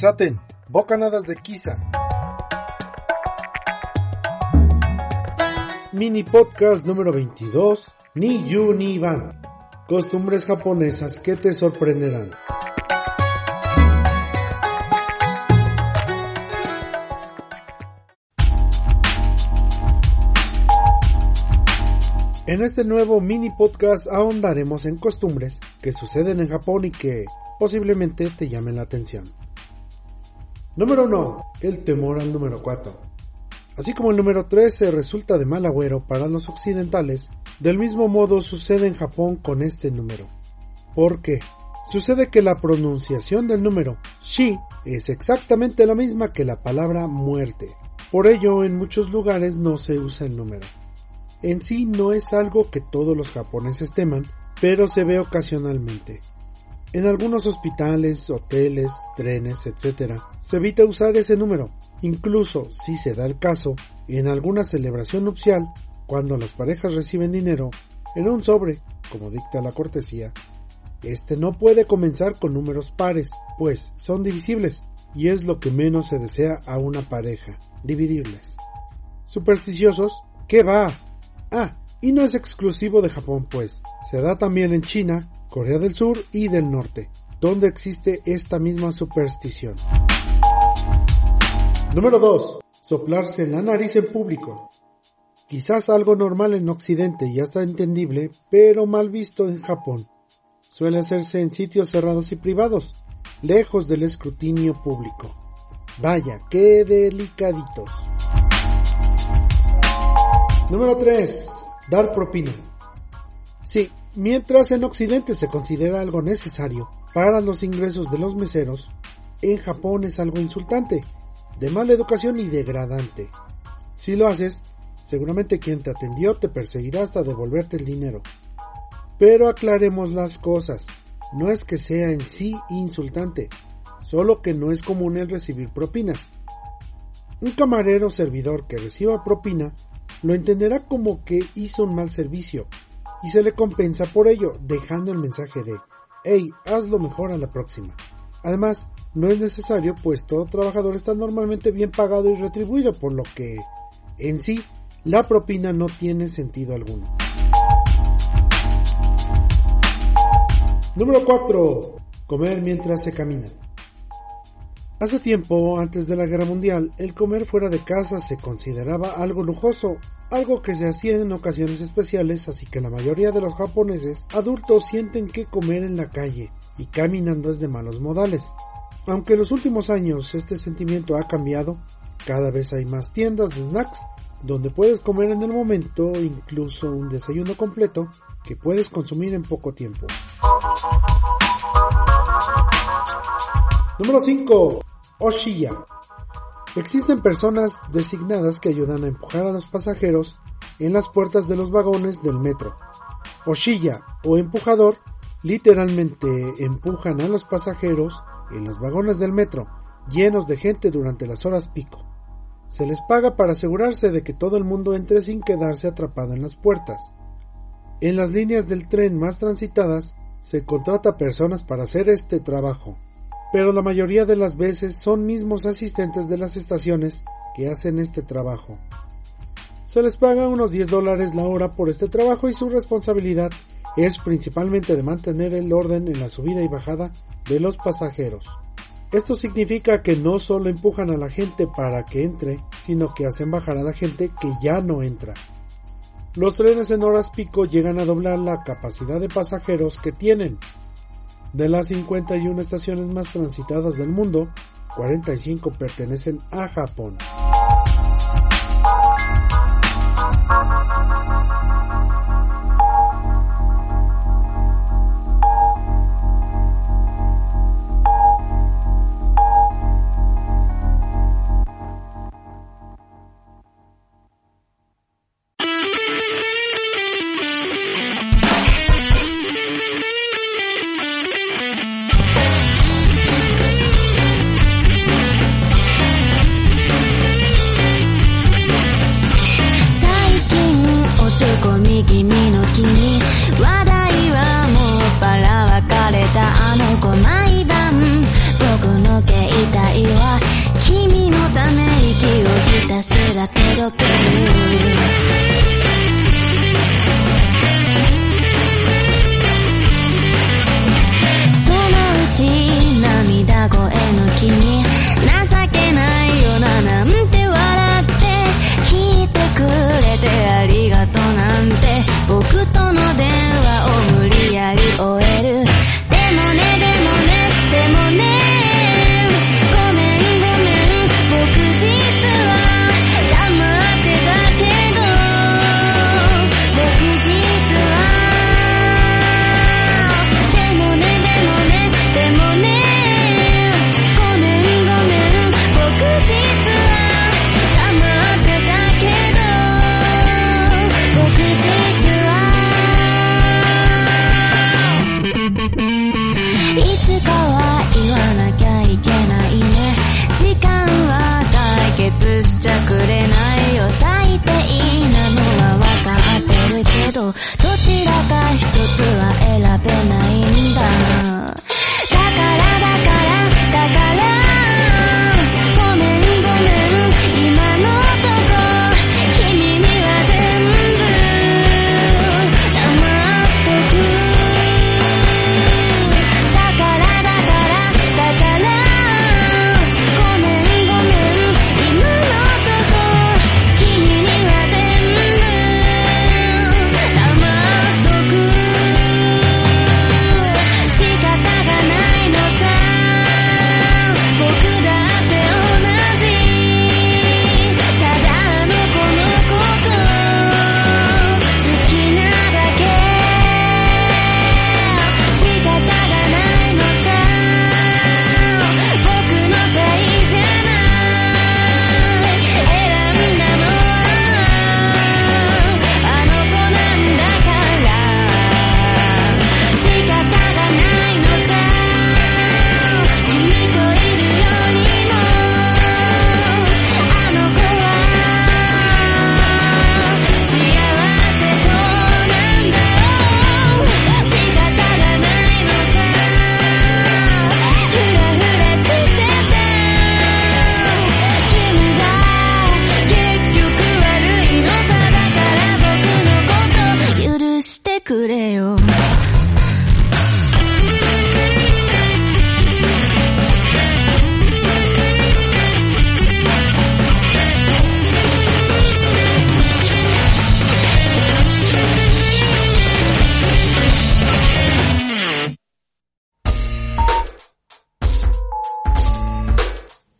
Kisaten, bocanadas de Kisa. Mini podcast número 22, Ni Yu Ni Ban. Costumbres japonesas que te sorprenderán. En este nuevo mini podcast ahondaremos en costumbres que suceden en Japón y que posiblemente te llamen la atención. Número 1. El temor al número 4. Así como el número 13 resulta de mal agüero para los occidentales, del mismo modo sucede en Japón con este número. ¿Por qué? Sucede que la pronunciación del número shi es exactamente la misma que la palabra muerte. Por ello, en muchos lugares no se usa el número. En sí no es algo que todos los japoneses teman, pero se ve ocasionalmente. En algunos hospitales, hoteles, trenes, etc., se evita usar ese número. Incluso, si se da el caso, en alguna celebración nupcial, cuando las parejas reciben dinero en un sobre, como dicta la cortesía, este no puede comenzar con números pares, pues son divisibles, y es lo que menos se desea a una pareja, dividirles. Supersticiosos, ¿qué va? Ah, y no es exclusivo de Japón, pues, se da también en China, Corea del Sur y del Norte, donde existe esta misma superstición. Número 2. Soplarse la nariz en público. Quizás algo normal en Occidente y hasta entendible, pero mal visto en Japón. Suele hacerse en sitios cerrados y privados, lejos del escrutinio público. Vaya, qué delicaditos. Número 3. Dar propina. Sí, mientras en Occidente se considera algo necesario para los ingresos de los meseros, en Japón es algo insultante, de mala educación y degradante. Si lo haces, seguramente quien te atendió te perseguirá hasta devolverte el dinero. Pero aclaremos las cosas, no es que sea en sí insultante, solo que no es común el recibir propinas. Un camarero servidor que reciba propina lo entenderá como que hizo un mal servicio y se le compensa por ello, dejando el mensaje de hey, hazlo mejor a la próxima. Además, no es necesario, pues todo trabajador está normalmente bien pagado y retribuido, por lo que, en sí, la propina no tiene sentido alguno. Número 4. Comer mientras se camina. Hace tiempo, antes de la Guerra Mundial, el comer fuera de casa se consideraba algo lujoso, algo que se hacía en ocasiones especiales, así que la mayoría de los japoneses adultos sienten que comer en la calle y caminando es de malos modales. Aunque en los últimos años este sentimiento ha cambiado, cada vez hay más tiendas de snacks donde puedes comer en el momento, incluso un desayuno completo que puedes consumir en poco tiempo. Número 5. Oshiya. Existen personas designadas que ayudan a empujar a los pasajeros en las puertas de los vagones del metro. Oshiya o empujador literalmente empujan a los pasajeros en los vagones del metro, llenos de gente durante las horas pico. Se les paga para asegurarse de que todo el mundo entre sin quedarse atrapado en las puertas. En las líneas del tren más transitadas se contrata personas para hacer este trabajo pero la mayoría de las veces son mismos asistentes de las estaciones que hacen este trabajo. Se les paga unos 10 dólares la hora por este trabajo y su responsabilidad es principalmente de mantener el orden en la subida y bajada de los pasajeros. Esto significa que no solo empujan a la gente para que entre, sino que hacen bajar a la gente que ya no entra. Los trenes en horas pico llegan a doblar la capacidad de pasajeros que tienen, de las 51 estaciones más transitadas del mundo, 45 pertenecen a Japón. será todo que どちらか一つは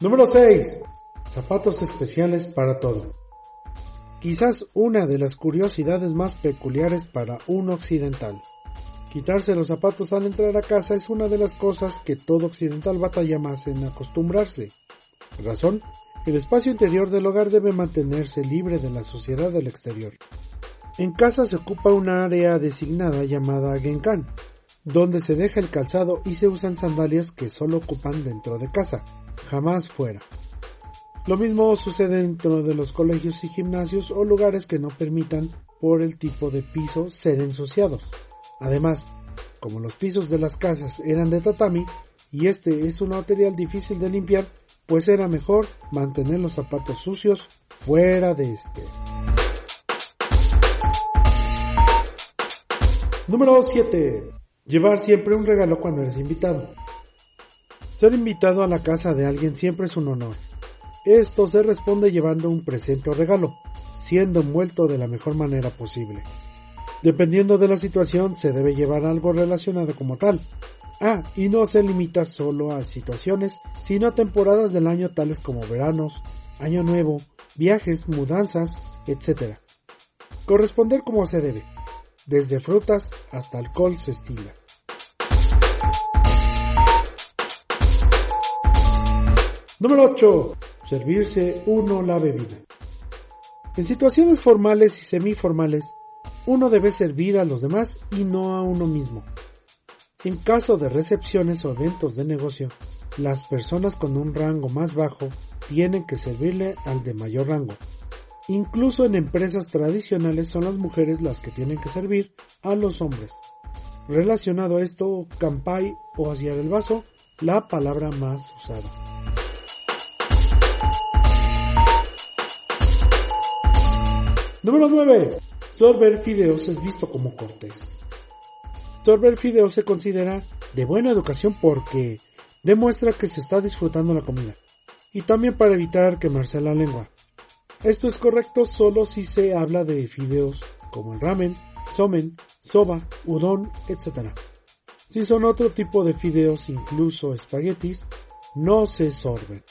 Número 6. Zapatos especiales para todo. Quizás una de las curiosidades más peculiares para un occidental. Quitarse los zapatos al entrar a casa es una de las cosas que todo occidental batalla más en acostumbrarse. Razón, el espacio interior del hogar debe mantenerse libre de la suciedad del exterior. En casa se ocupa una área designada llamada Genkan, donde se deja el calzado y se usan sandalias que solo ocupan dentro de casa, jamás fuera. Lo mismo sucede dentro de los colegios y gimnasios o lugares que no permitan, por el tipo de piso, ser ensuciados. Además, como los pisos de las casas eran de tatami y este es un material difícil de limpiar, pues era mejor mantener los zapatos sucios fuera de este. Número 7. Llevar siempre un regalo cuando eres invitado. Ser invitado a la casa de alguien siempre es un honor. Esto se responde llevando un presente o regalo, siendo envuelto de la mejor manera posible. Dependiendo de la situación, se debe llevar algo relacionado como tal. Ah, y no se limita solo a situaciones, sino a temporadas del año tales como veranos, año nuevo, viajes, mudanzas, etc. Corresponder como se debe. Desde frutas hasta alcohol se estila. Número 8. Servirse uno la bebida. En situaciones formales y semiformales, uno debe servir a los demás y no a uno mismo. En caso de recepciones o eventos de negocio, las personas con un rango más bajo tienen que servirle al de mayor rango. Incluso en empresas tradicionales son las mujeres las que tienen que servir a los hombres. Relacionado a esto, kampai o vaciar el vaso, la palabra más usada. Número 9. Sorber fideos es visto como cortés. Sorber fideos se considera de buena educación porque demuestra que se está disfrutando la comida y también para evitar quemarse la lengua. Esto es correcto solo si se habla de fideos como el ramen, somen, soba, udon, etc. Si son otro tipo de fideos, incluso espaguetis, no se sorben.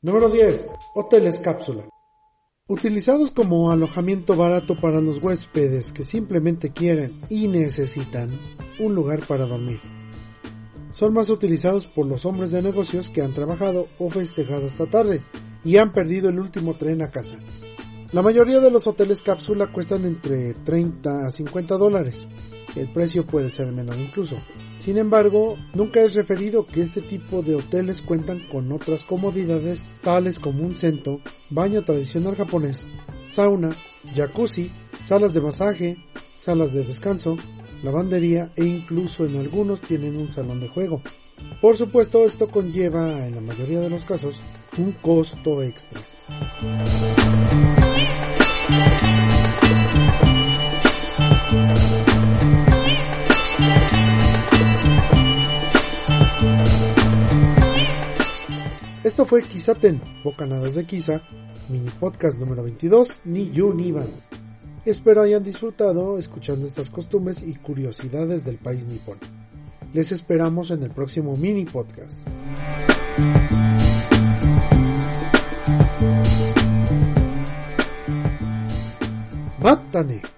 Número 10. Hoteles cápsula. Utilizados como alojamiento barato para los huéspedes que simplemente quieren y necesitan un lugar para dormir. Son más utilizados por los hombres de negocios que han trabajado o festejado esta tarde y han perdido el último tren a casa. La mayoría de los hoteles cápsula cuestan entre 30 a 50 dólares. El precio puede ser menor incluso. Sin embargo, nunca es referido que este tipo de hoteles cuentan con otras comodidades tales como un centro, baño tradicional japonés, sauna, jacuzzi, salas de masaje, salas de descanso, lavandería e incluso en algunos tienen un salón de juego. Por supuesto, esto conlleva en la mayoría de los casos un costo extra. Esto fue Kisaten, Bocanadas de Kisa, mini podcast número 22, ni Yu ni. Espero hayan disfrutado escuchando estas costumbres y curiosidades del país nipón. Les esperamos en el próximo mini podcast. Mátane.